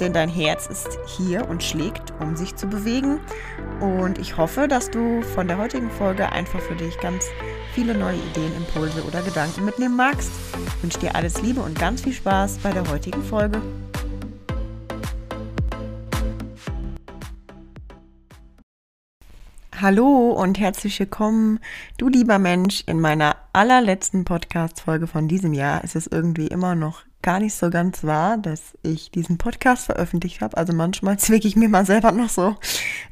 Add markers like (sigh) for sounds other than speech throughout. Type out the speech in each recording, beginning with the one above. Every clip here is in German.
denn dein Herz ist hier und schlägt, um sich zu bewegen. Und ich hoffe, dass du von der heutigen Folge einfach für dich ganz viele neue Ideen, Impulse oder Gedanken mitnehmen magst. Ich wünsche dir alles Liebe und ganz viel Spaß bei der heutigen Folge. Hallo und herzlich willkommen, du lieber Mensch, in meiner allerletzten Podcast-Folge von diesem Jahr. Es ist irgendwie immer noch gar nicht so ganz wahr, dass ich diesen Podcast veröffentlicht habe. Also manchmal (laughs) zwicke ich mir mal selber noch so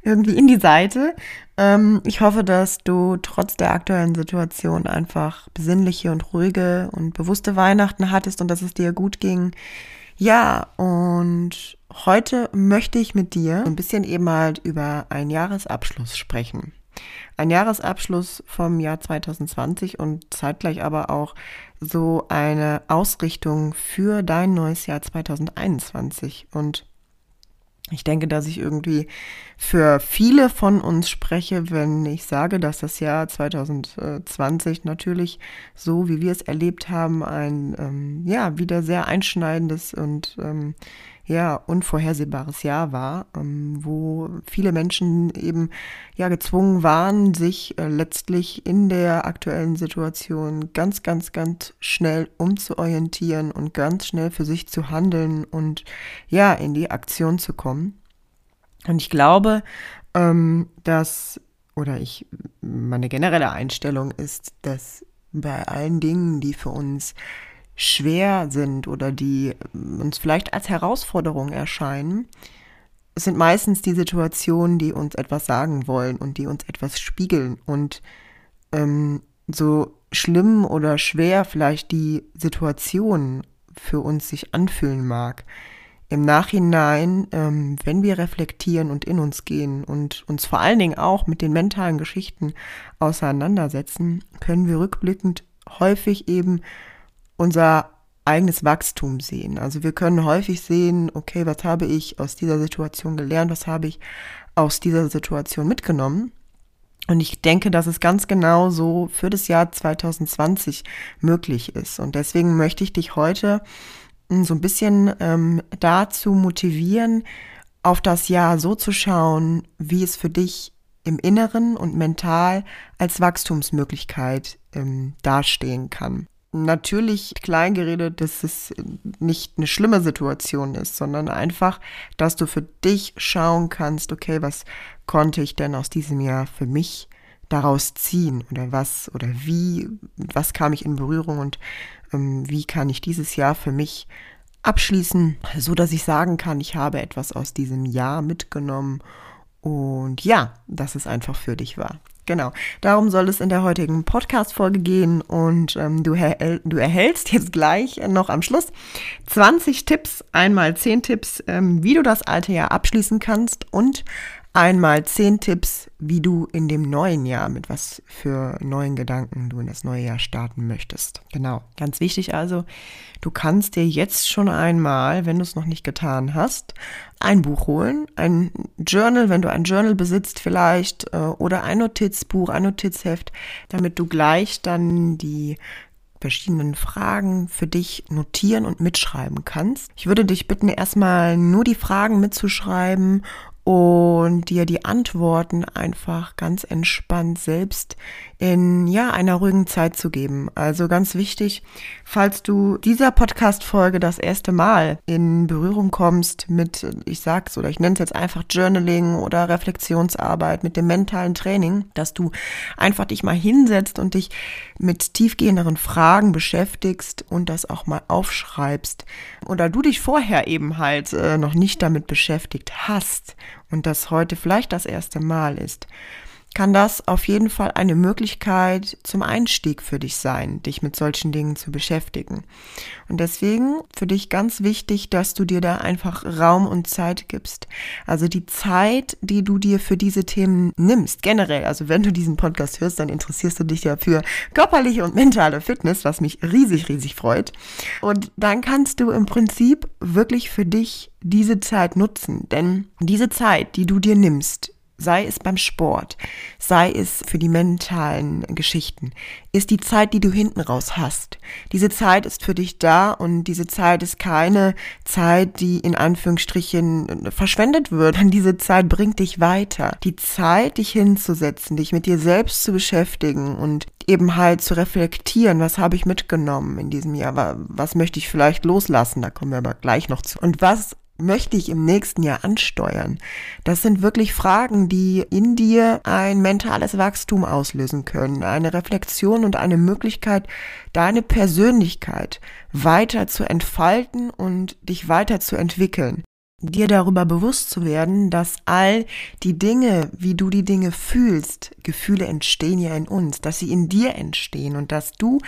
irgendwie in die Seite. Ähm, ich hoffe, dass du trotz der aktuellen Situation einfach besinnliche und ruhige und bewusste Weihnachten hattest und dass es dir gut ging. Ja, und heute möchte ich mit dir ein bisschen eben halt über einen Jahresabschluss sprechen. Ein Jahresabschluss vom Jahr 2020 und zeitgleich aber auch so eine Ausrichtung für dein neues Jahr 2021. Und ich denke, dass ich irgendwie für viele von uns spreche, wenn ich sage, dass das Jahr 2020 natürlich so, wie wir es erlebt haben, ein ähm, ja wieder sehr einschneidendes und ähm, ja, unvorhersehbares Jahr war, ähm, wo viele Menschen eben ja gezwungen waren, sich äh, letztlich in der aktuellen Situation ganz, ganz, ganz schnell umzuorientieren und ganz schnell für sich zu handeln und ja, in die Aktion zu kommen. Und ich glaube, ähm, dass, oder ich, meine generelle Einstellung ist, dass bei allen Dingen, die für uns schwer sind oder die uns vielleicht als Herausforderung erscheinen, sind meistens die Situationen, die uns etwas sagen wollen und die uns etwas spiegeln. Und ähm, so schlimm oder schwer vielleicht die Situation für uns sich anfühlen mag, im Nachhinein, ähm, wenn wir reflektieren und in uns gehen und uns vor allen Dingen auch mit den mentalen Geschichten auseinandersetzen, können wir rückblickend häufig eben unser eigenes Wachstum sehen. Also wir können häufig sehen, okay, was habe ich aus dieser Situation gelernt, was habe ich aus dieser Situation mitgenommen. Und ich denke, dass es ganz genau so für das Jahr 2020 möglich ist. Und deswegen möchte ich dich heute hm, so ein bisschen ähm, dazu motivieren, auf das Jahr so zu schauen, wie es für dich im Inneren und mental als Wachstumsmöglichkeit ähm, dastehen kann natürlich klein geredet, dass es nicht eine schlimme Situation ist, sondern einfach, dass du für dich schauen kannst, okay, was konnte ich denn aus diesem Jahr für mich daraus ziehen oder was oder wie, was kam ich in Berührung und ähm, wie kann ich dieses Jahr für mich abschließen, so dass ich sagen kann, ich habe etwas aus diesem Jahr mitgenommen und ja, dass es einfach für dich war. Genau, darum soll es in der heutigen Podcast-Folge gehen und ähm, du, du, erhältst jetzt gleich noch am Schluss 20 Tipps, einmal 10 Tipps, ähm, wie du das alte Jahr abschließen kannst und einmal 10 Tipps, wie du in dem neuen Jahr mit was für neuen Gedanken du in das neue Jahr starten möchtest. Genau, ganz wichtig also, du kannst dir jetzt schon einmal, wenn du es noch nicht getan hast, ein Buch holen, ein Journal, wenn du ein Journal besitzt vielleicht, äh, oder ein Notizbuch, ein Notizheft, damit du gleich dann die verschiedenen Fragen für dich notieren und mitschreiben kannst. Ich würde dich bitten, erstmal nur die Fragen mitzuschreiben und dir die Antworten einfach ganz entspannt selbst in ja einer ruhigen Zeit zu geben. Also ganz wichtig, falls du dieser Podcast Folge das erste Mal in Berührung kommst mit ich sag's oder ich nenne es jetzt einfach Journaling oder Reflexionsarbeit mit dem mentalen Training, dass du einfach dich mal hinsetzt und dich mit tiefgehenderen Fragen beschäftigst und das auch mal aufschreibst oder du dich vorher eben halt äh, noch nicht damit beschäftigt hast und das heute vielleicht das erste Mal ist, kann das auf jeden Fall eine Möglichkeit zum Einstieg für dich sein, dich mit solchen Dingen zu beschäftigen. Und deswegen für dich ganz wichtig, dass du dir da einfach Raum und Zeit gibst. Also die Zeit, die du dir für diese Themen nimmst, generell. Also wenn du diesen Podcast hörst, dann interessierst du dich ja für körperliche und mentale Fitness, was mich riesig, riesig freut. Und dann kannst du im Prinzip wirklich für dich diese Zeit nutzen. Denn diese Zeit, die du dir nimmst, sei es beim Sport, sei es für die mentalen Geschichten, ist die Zeit, die du hinten raus hast. Diese Zeit ist für dich da und diese Zeit ist keine Zeit, die in Anführungsstrichen verschwendet wird. (laughs) Diese Zeit bringt dich weiter. Die Zeit, dich hinzusetzen, dich mit dir selbst zu beschäftigen und eben halt zu reflektieren, was habe ich mitgenommen in diesem Jahr, was möchte ich vielleicht loslassen, da kommen wir aber gleich noch zu. Und was möchte ich im nächsten Jahr ansteuern? Das sind wirklich Fragen, die in dir ein mentales Wachstum auslösen können, eine Reflexion und eine Möglichkeit, deine Persönlichkeit weiter zu entfalten und dich weiter zu entwickeln dir darüber bewusst zu werden, dass all die Dinge, wie du die Dinge fühlst, Gefühle entstehen ja in uns, dass sie in dir entstehen und dass du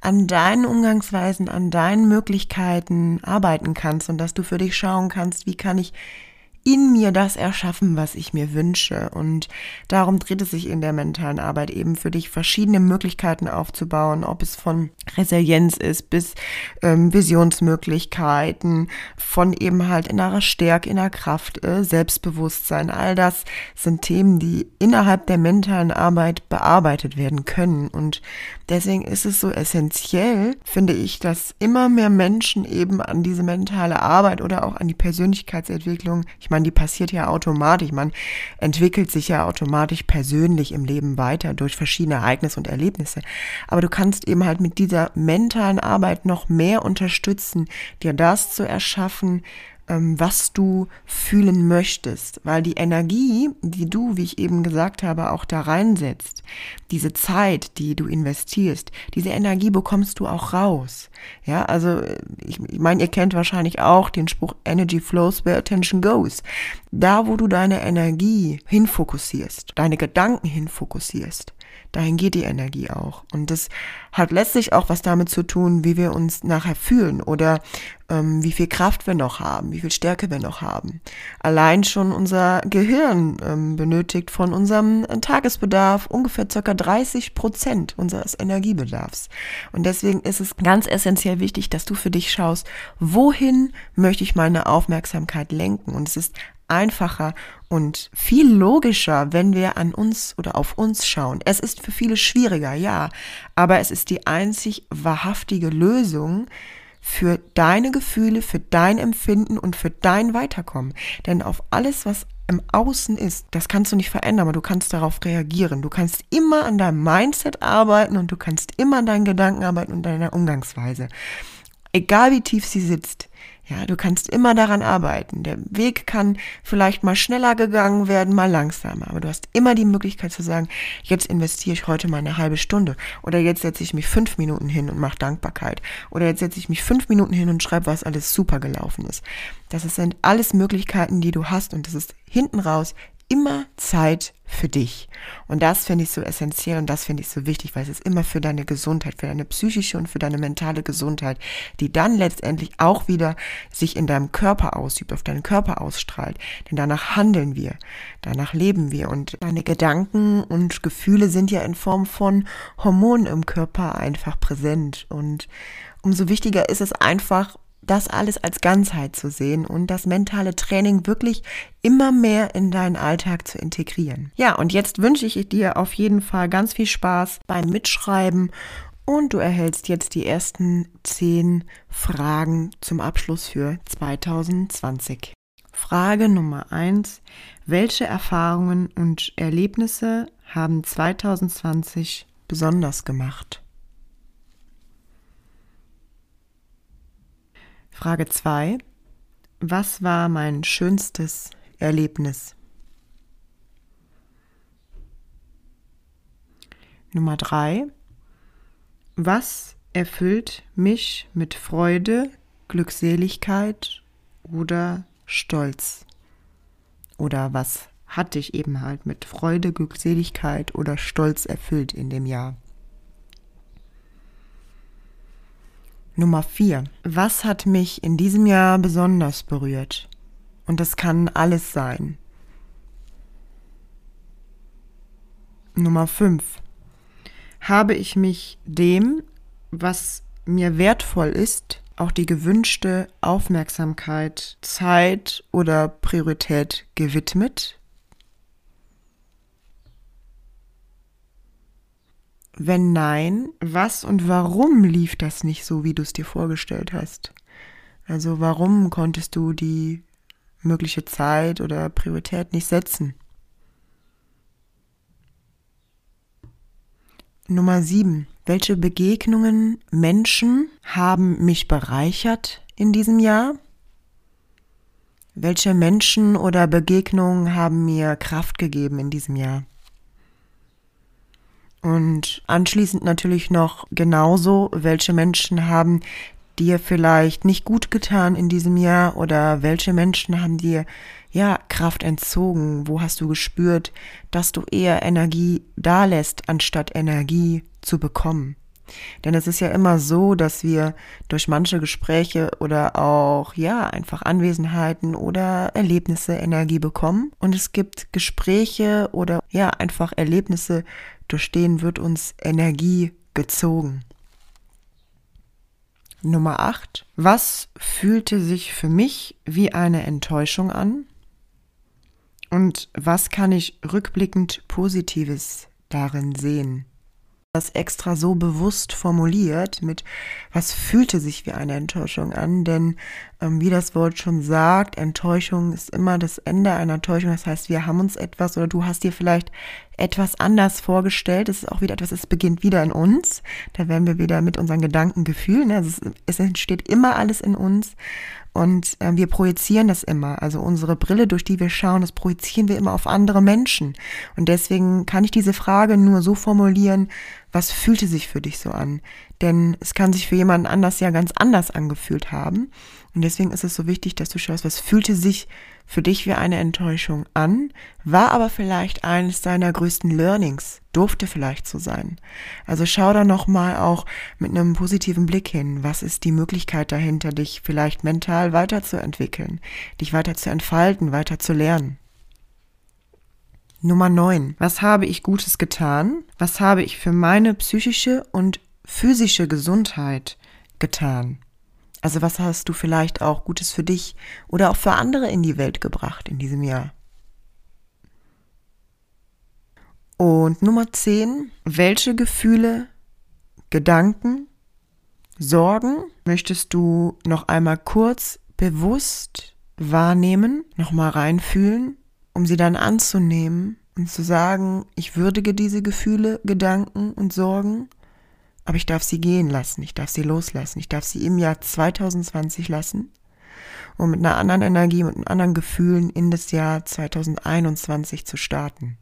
an deinen Umgangsweisen, an deinen Möglichkeiten arbeiten kannst und dass du für dich schauen kannst, wie kann ich in mir das erschaffen, was ich mir wünsche. Und darum dreht es sich in der mentalen Arbeit eben für dich verschiedene Möglichkeiten aufzubauen, ob es von Resilienz ist bis ähm, Visionsmöglichkeiten, von eben halt innerer Stärke, innerer Kraft, äh, Selbstbewusstsein. All das sind Themen, die innerhalb der mentalen Arbeit bearbeitet werden können. Und deswegen ist es so essentiell, finde ich, dass immer mehr Menschen eben an diese mentale Arbeit oder auch an die Persönlichkeitsentwicklung, ich meine, die passiert ja automatisch. Man entwickelt sich ja automatisch persönlich im Leben weiter durch verschiedene Ereignisse und Erlebnisse. Aber du kannst eben halt mit dieser mentalen Arbeit noch mehr unterstützen, dir das zu erschaffen, was du fühlen möchtest, weil die Energie, die du, wie ich eben gesagt habe, auch da reinsetzt, diese Zeit, die du investierst, diese Energie bekommst du auch raus. Ja, also ich, ich meine, ihr kennt wahrscheinlich auch den Spruch Energy flows where attention goes. Da, wo du deine Energie hinfokussierst, deine Gedanken hinfokussierst, dahin geht die Energie auch. Und das hat letztlich auch was damit zu tun, wie wir uns nachher fühlen oder ähm, wie viel Kraft wir noch haben, wie viel Stärke wir noch haben. Allein schon unser Gehirn ähm, benötigt von unserem Tagesbedarf ungefähr circa 30 Prozent unseres Energiebedarfs. Und deswegen ist es ganz essentiell wichtig, dass du für dich schaust, wohin möchte ich meine Aufmerksamkeit lenken. Und es ist einfacher und viel logischer, wenn wir an uns oder auf uns schauen. Es ist für viele schwieriger, ja, aber es ist die einzig wahrhaftige Lösung für deine Gefühle, für dein Empfinden und für dein Weiterkommen. Denn auf alles, was im Außen ist, das kannst du nicht verändern, aber du kannst darauf reagieren. Du kannst immer an deinem Mindset arbeiten und du kannst immer an deinen Gedanken arbeiten und deiner Umgangsweise. Egal wie tief sie sitzt. Ja, du kannst immer daran arbeiten. Der Weg kann vielleicht mal schneller gegangen werden, mal langsamer. Aber du hast immer die Möglichkeit zu sagen, jetzt investiere ich heute mal eine halbe Stunde. Oder jetzt setze ich mich fünf Minuten hin und mache Dankbarkeit. Oder jetzt setze ich mich fünf Minuten hin und schreibe, was alles super gelaufen ist. Das sind alles Möglichkeiten, die du hast. Und das ist hinten raus immer Zeit für dich. Und das finde ich so essentiell und das finde ich so wichtig, weil es ist immer für deine Gesundheit, für deine psychische und für deine mentale Gesundheit, die dann letztendlich auch wieder sich in deinem Körper ausübt, auf deinen Körper ausstrahlt. Denn danach handeln wir, danach leben wir und deine Gedanken und Gefühle sind ja in Form von Hormonen im Körper einfach präsent. Und umso wichtiger ist es einfach, das alles als Ganzheit zu sehen und das mentale Training wirklich immer mehr in deinen Alltag zu integrieren. Ja, und jetzt wünsche ich dir auf jeden Fall ganz viel Spaß beim Mitschreiben und du erhältst jetzt die ersten zehn Fragen zum Abschluss für 2020. Frage Nummer eins: Welche Erfahrungen und Erlebnisse haben 2020 besonders gemacht? Frage 2. Was war mein schönstes Erlebnis? Nummer 3. Was erfüllt mich mit Freude, Glückseligkeit oder Stolz? Oder was hat dich eben halt mit Freude, Glückseligkeit oder Stolz erfüllt in dem Jahr? Nummer vier. Was hat mich in diesem Jahr besonders berührt? Und das kann alles sein. Nummer fünf. Habe ich mich dem, was mir wertvoll ist, auch die gewünschte Aufmerksamkeit, Zeit oder Priorität gewidmet? Wenn nein, was und warum lief das nicht so, wie du es dir vorgestellt hast? Also warum konntest du die mögliche Zeit oder Priorität nicht setzen? Nummer sieben. Welche Begegnungen, Menschen haben mich bereichert in diesem Jahr? Welche Menschen oder Begegnungen haben mir Kraft gegeben in diesem Jahr? Und anschließend natürlich noch genauso, welche Menschen haben dir vielleicht nicht gut getan in diesem Jahr oder welche Menschen haben dir ja Kraft entzogen? Wo hast du gespürt, dass du eher Energie dalässt, anstatt Energie zu bekommen? Denn es ist ja immer so, dass wir durch manche Gespräche oder auch, ja, einfach Anwesenheiten oder Erlebnisse Energie bekommen. Und es gibt Gespräche oder, ja, einfach Erlebnisse, durch denen wird uns Energie gezogen. Nummer 8. Was fühlte sich für mich wie eine Enttäuschung an? Und was kann ich rückblickend Positives darin sehen? Das extra so bewusst formuliert mit, was fühlte sich wie eine Enttäuschung an, denn ähm, wie das Wort schon sagt, Enttäuschung ist immer das Ende einer Enttäuschung, das heißt, wir haben uns etwas oder du hast dir vielleicht etwas anders vorgestellt, es ist auch wieder etwas, es beginnt wieder in uns, da werden wir wieder mit unseren Gedanken, Gefühlen, also es, es entsteht immer alles in uns und äh, wir projizieren das immer. Also unsere Brille, durch die wir schauen, das projizieren wir immer auf andere Menschen. Und deswegen kann ich diese Frage nur so formulieren, was fühlte sich für dich so an? Denn es kann sich für jemanden anders ja ganz anders angefühlt haben. Und deswegen ist es so wichtig, dass du schaust, was fühlte sich für dich wie eine Enttäuschung an, war aber vielleicht eines deiner größten Learnings, durfte vielleicht so sein. Also schau da nochmal auch mit einem positiven Blick hin, was ist die Möglichkeit dahinter, dich vielleicht mental weiterzuentwickeln, dich weiter zu entfalten, weiter zu lernen. Nummer 9. Was habe ich Gutes getan? Was habe ich für meine psychische und physische Gesundheit getan? Also was hast du vielleicht auch Gutes für dich oder auch für andere in die Welt gebracht in diesem Jahr? Und Nummer 10. Welche Gefühle, Gedanken, Sorgen möchtest du noch einmal kurz bewusst wahrnehmen, nochmal reinfühlen um sie dann anzunehmen und zu sagen, ich würdige diese Gefühle, Gedanken und Sorgen, aber ich darf sie gehen lassen, ich darf sie loslassen, ich darf sie im Jahr 2020 lassen, um mit einer anderen Energie, mit anderen Gefühlen in das Jahr 2021 zu starten.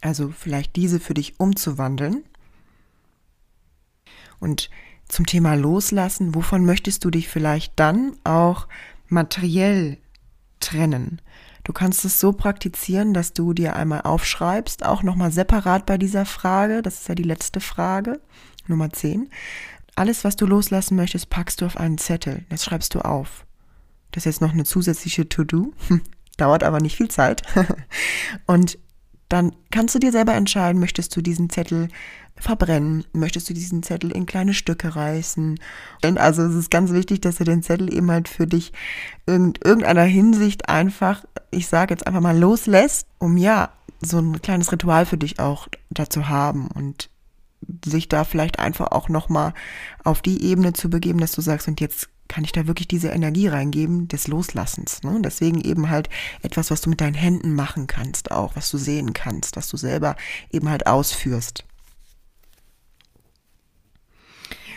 Also vielleicht diese für dich umzuwandeln. Und zum Thema Loslassen, wovon möchtest du dich vielleicht dann auch materiell trennen. Du kannst es so praktizieren, dass du dir einmal aufschreibst, auch nochmal separat bei dieser Frage, das ist ja die letzte Frage, Nummer 10. Alles, was du loslassen möchtest, packst du auf einen Zettel. Das schreibst du auf. Das ist jetzt noch eine zusätzliche To-Do. Dauert aber nicht viel Zeit. (laughs) Und dann kannst du dir selber entscheiden, möchtest du diesen Zettel verbrennen, möchtest du diesen Zettel in kleine Stücke reißen. Und also es ist ganz wichtig, dass du den Zettel eben halt für dich in irgendeiner Hinsicht einfach, ich sage jetzt einfach mal, loslässt, um ja so ein kleines Ritual für dich auch dazu haben und sich da vielleicht einfach auch nochmal auf die Ebene zu begeben, dass du sagst, und jetzt kann ich da wirklich diese Energie reingeben des Loslassens. Ne? Deswegen eben halt etwas, was du mit deinen Händen machen kannst, auch was du sehen kannst, was du selber eben halt ausführst.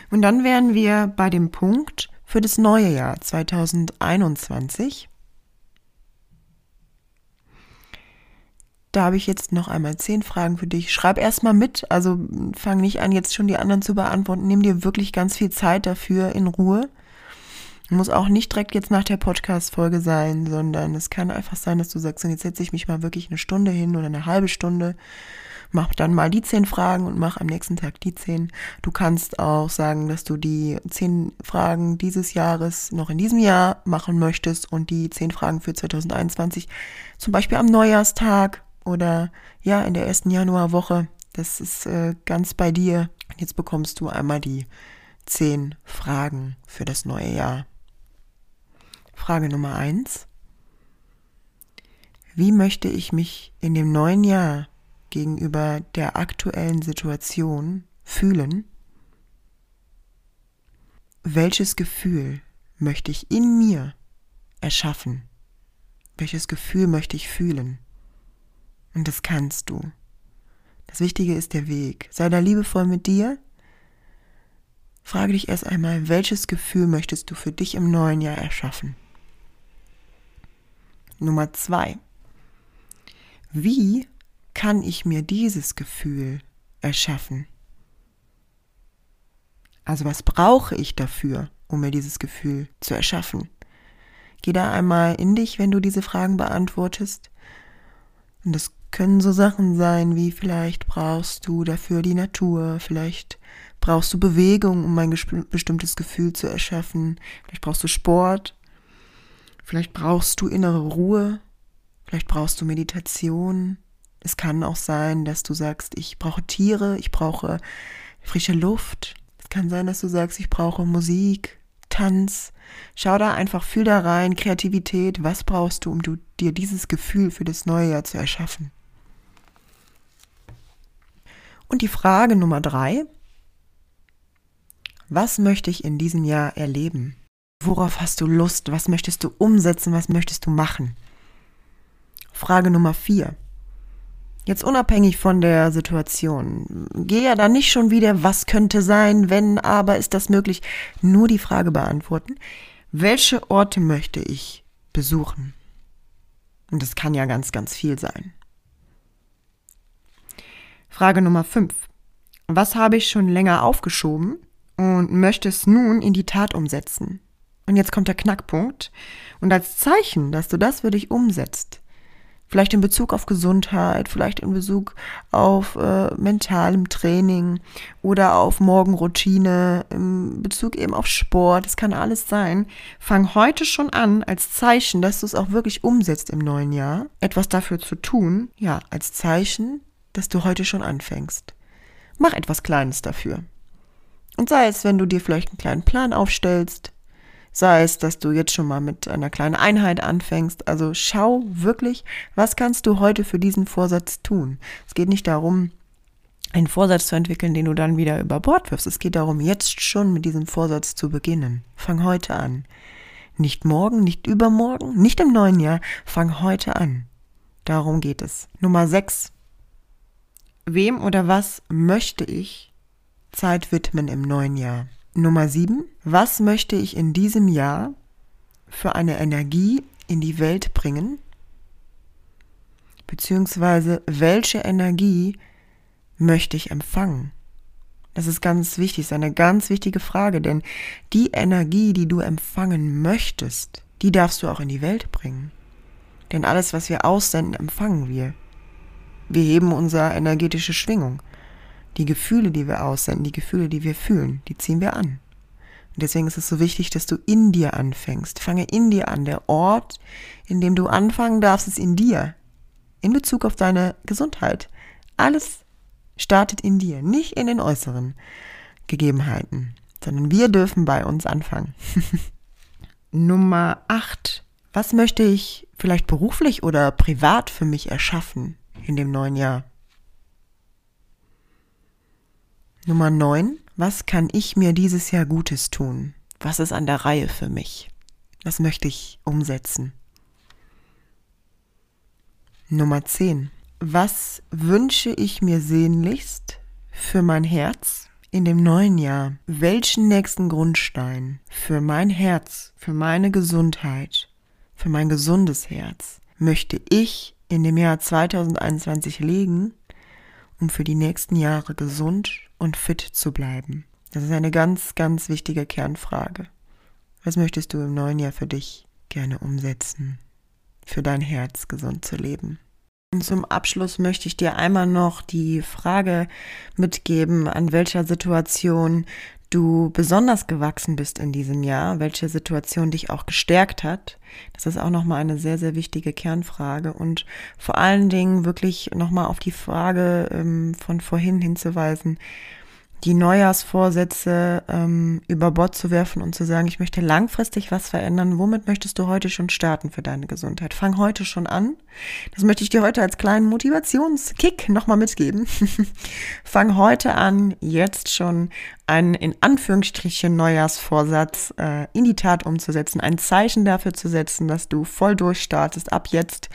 Und dann wären wir bei dem Punkt für das neue Jahr 2021. Da habe ich jetzt noch einmal zehn Fragen für dich. Schreib erstmal mit, also fang nicht an, jetzt schon die anderen zu beantworten. Nimm dir wirklich ganz viel Zeit dafür in Ruhe Muss auch nicht direkt jetzt nach der Podcast-Folge sein, sondern es kann einfach sein, dass du sagst, und jetzt setze ich mich mal wirklich eine Stunde hin oder eine halbe Stunde, mach dann mal die zehn Fragen und mach am nächsten Tag die zehn. Du kannst auch sagen, dass du die zehn Fragen dieses Jahres noch in diesem Jahr machen möchtest und die zehn Fragen für 2021 zum Beispiel am Neujahrstag oder ja in der ersten Januarwoche. Das ist äh, ganz bei dir. Jetzt bekommst du einmal die zehn Fragen für das neue Jahr. Frage Nummer eins. Wie möchte ich mich in dem neuen Jahr gegenüber der aktuellen Situation fühlen? Welches Gefühl möchte ich in mir erschaffen? Welches Gefühl möchte ich fühlen? Und das kannst du. Das Wichtige ist der Weg. Sei da liebevoll mit dir. Frage dich erst einmal, welches Gefühl möchtest du für dich im neuen Jahr erschaffen? Nummer zwei. Wie kann ich mir dieses Gefühl erschaffen? Also was brauche ich dafür, um mir dieses Gefühl zu erschaffen? Geh da einmal in dich, wenn du diese Fragen beantwortest. Und das können so Sachen sein, wie vielleicht brauchst du dafür die Natur, vielleicht brauchst du Bewegung, um ein bestimmtes Gefühl zu erschaffen, vielleicht brauchst du Sport, Vielleicht brauchst du innere Ruhe, vielleicht brauchst du Meditation. Es kann auch sein, dass du sagst, ich brauche Tiere, ich brauche frische Luft. Es kann sein, dass du sagst, ich brauche Musik, Tanz. Schau da einfach, fühl da rein, Kreativität. Was brauchst du, um du, dir dieses Gefühl für das neue Jahr zu erschaffen? Und die Frage Nummer drei. Was möchte ich in diesem Jahr erleben? Worauf hast du Lust? Was möchtest du umsetzen? Was möchtest du machen? Frage Nummer vier. Jetzt unabhängig von der Situation. Geh ja da nicht schon wieder, was könnte sein, wenn, aber ist das möglich? Nur die Frage beantworten. Welche Orte möchte ich besuchen? Und das kann ja ganz, ganz viel sein. Frage Nummer fünf. Was habe ich schon länger aufgeschoben und möchte es nun in die Tat umsetzen? Und jetzt kommt der Knackpunkt. Und als Zeichen, dass du das für dich umsetzt, vielleicht in Bezug auf Gesundheit, vielleicht in Bezug auf äh, mentalem Training oder auf Morgenroutine, in Bezug eben auf Sport, es kann alles sein, fang heute schon an, als Zeichen, dass du es auch wirklich umsetzt im neuen Jahr, etwas dafür zu tun, ja, als Zeichen, dass du heute schon anfängst. Mach etwas Kleines dafür. Und sei es, wenn du dir vielleicht einen kleinen Plan aufstellst, Sei es, dass du jetzt schon mal mit einer kleinen Einheit anfängst. Also schau wirklich, was kannst du heute für diesen Vorsatz tun. Es geht nicht darum, einen Vorsatz zu entwickeln, den du dann wieder über Bord wirfst. Es geht darum, jetzt schon mit diesem Vorsatz zu beginnen. Fang heute an. Nicht morgen, nicht übermorgen, nicht im neuen Jahr. Fang heute an. Darum geht es. Nummer 6. Wem oder was möchte ich Zeit widmen im neuen Jahr? Nummer sieben. Was möchte ich in diesem Jahr für eine Energie in die Welt bringen? Beziehungsweise welche Energie möchte ich empfangen? Das ist ganz wichtig, ist eine ganz wichtige Frage, denn die Energie, die du empfangen möchtest, die darfst du auch in die Welt bringen. Denn alles, was wir aussenden, empfangen wir. Wir heben unsere energetische Schwingung. Die Gefühle, die wir aussenden, die Gefühle, die wir fühlen, die ziehen wir an. Und deswegen ist es so wichtig, dass du in dir anfängst. Fange in dir an. Der Ort, in dem du anfangen darfst, ist in dir. In Bezug auf deine Gesundheit. Alles startet in dir, nicht in den äußeren Gegebenheiten, sondern wir dürfen bei uns anfangen. (laughs) Nummer 8. Was möchte ich vielleicht beruflich oder privat für mich erschaffen in dem neuen Jahr? Nummer 9. Was kann ich mir dieses Jahr Gutes tun? Was ist an der Reihe für mich? Was möchte ich umsetzen? Nummer 10. Was wünsche ich mir sehnlichst für mein Herz in dem neuen Jahr? Welchen nächsten Grundstein für mein Herz, für meine Gesundheit, für mein gesundes Herz möchte ich in dem Jahr 2021 legen, um für die nächsten Jahre gesund und fit zu bleiben? Das ist eine ganz, ganz wichtige Kernfrage. Was möchtest du im neuen Jahr für dich gerne umsetzen? Für dein Herz gesund zu leben. Und zum Abschluss möchte ich dir einmal noch die Frage mitgeben, an welcher Situation du besonders gewachsen bist in diesem Jahr, welche Situation dich auch gestärkt hat. Das ist auch nochmal eine sehr, sehr wichtige Kernfrage und vor allen Dingen wirklich nochmal auf die Frage ähm, von vorhin hinzuweisen, die Neujahrsvorsätze ähm, über Bord zu werfen und zu sagen, ich möchte langfristig was verändern. Womit möchtest du heute schon starten für deine Gesundheit? Fang heute schon an. Das möchte ich dir heute als kleinen Motivationskick nochmal mitgeben. (laughs) Fang heute an, jetzt schon einen in Anführungsstrichen Neujahrsvorsatz äh, in die Tat umzusetzen, ein Zeichen dafür zu setzen, dass du voll durchstartest ab jetzt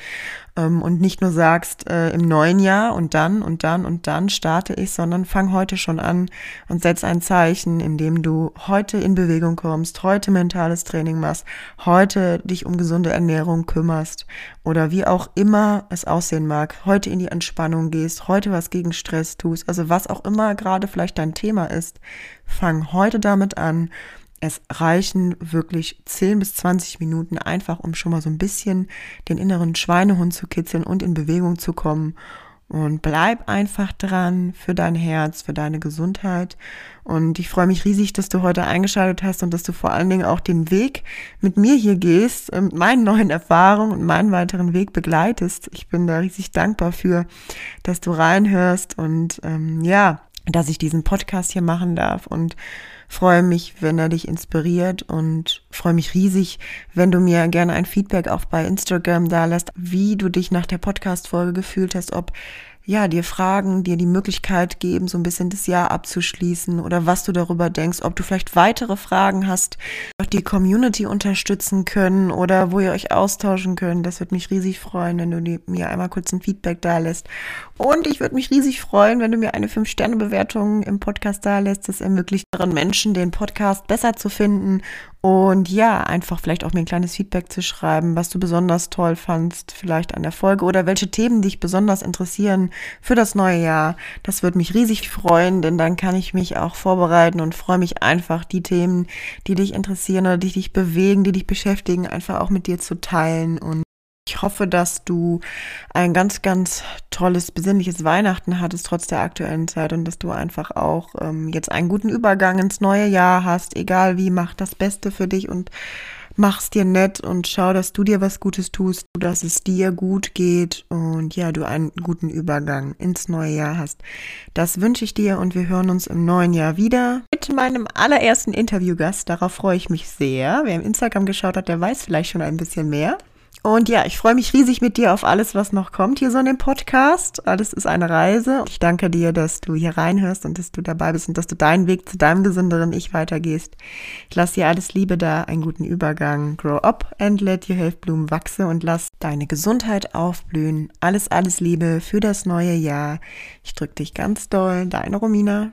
ähm, und nicht nur sagst äh, im neuen Jahr und dann und dann und dann starte ich, sondern fang heute schon an und setz ein Zeichen, indem du heute in Bewegung kommst, heute mentales Training machst, heute dich um gesunde Ernährung kümmerst oder wie auch immer es aussehen mag, heute in die Entspannung gehst, heute was gegen Stress tust, also was auch immer gerade vielleicht dein Thema ist, fang heute damit an es reichen wirklich 10 bis 20 Minuten einfach, um schon mal so ein bisschen den inneren Schweinehund zu kitzeln und in Bewegung zu kommen. Und bleib einfach dran für dein Herz, für deine Gesundheit. Und ich freue mich riesig, dass du heute eingeschaltet hast und dass du vor allen Dingen auch den Weg mit mir hier gehst, mit meinen neuen Erfahrungen und meinen weiteren Weg begleitest. Ich bin da riesig dankbar für, dass du reinhörst und ähm, ja, dass ich diesen Podcast hier machen darf und freue mich, wenn er dich inspiriert und freue mich riesig, wenn du mir gerne ein Feedback auch bei Instagram da lässt, wie du dich nach der Podcast-Folge gefühlt hast, ob ja, dir Fragen, dir die Möglichkeit geben, so ein bisschen das Jahr abzuschließen oder was du darüber denkst, ob du vielleicht weitere Fragen hast, die Community unterstützen können oder wo ihr euch austauschen könnt. Das würde mich riesig freuen, wenn du mir einmal kurz ein Feedback da lässt. Und ich würde mich riesig freuen, wenn du mir eine 5-Sterne-Bewertung im Podcast da lässt. Das ermöglicht anderen Menschen, den Podcast besser zu finden und ja, einfach vielleicht auch mir ein kleines Feedback zu schreiben, was du besonders toll fandst, vielleicht an der Folge oder welche Themen dich besonders interessieren für das neue Jahr. Das würde mich riesig freuen, denn dann kann ich mich auch vorbereiten und freue mich einfach, die Themen, die dich interessieren oder die dich bewegen, die dich beschäftigen, einfach auch mit dir zu teilen und ich hoffe, dass du ein ganz, ganz tolles, besinnliches Weihnachten hattest, trotz der aktuellen Zeit und dass du einfach auch ähm, jetzt einen guten Übergang ins neue Jahr hast. Egal wie, mach das Beste für dich und mach's dir nett und schau, dass du dir was Gutes tust, dass es dir gut geht und ja, du einen guten Übergang ins neue Jahr hast. Das wünsche ich dir und wir hören uns im neuen Jahr wieder mit meinem allerersten Interviewgast. Darauf freue ich mich sehr. Wer im Instagram geschaut hat, der weiß vielleicht schon ein bisschen mehr. Und ja, ich freue mich riesig mit dir auf alles, was noch kommt hier so in dem Podcast. Alles ist eine Reise. Ich danke dir, dass du hier reinhörst und dass du dabei bist und dass du deinen Weg zu deinem gesünderen Ich weitergehst. Ich lasse dir alles Liebe da, einen guten Übergang. Grow up and let your health bloom wachse und lass deine Gesundheit aufblühen. Alles, alles Liebe für das neue Jahr. Ich drücke dich ganz doll. Deine Romina.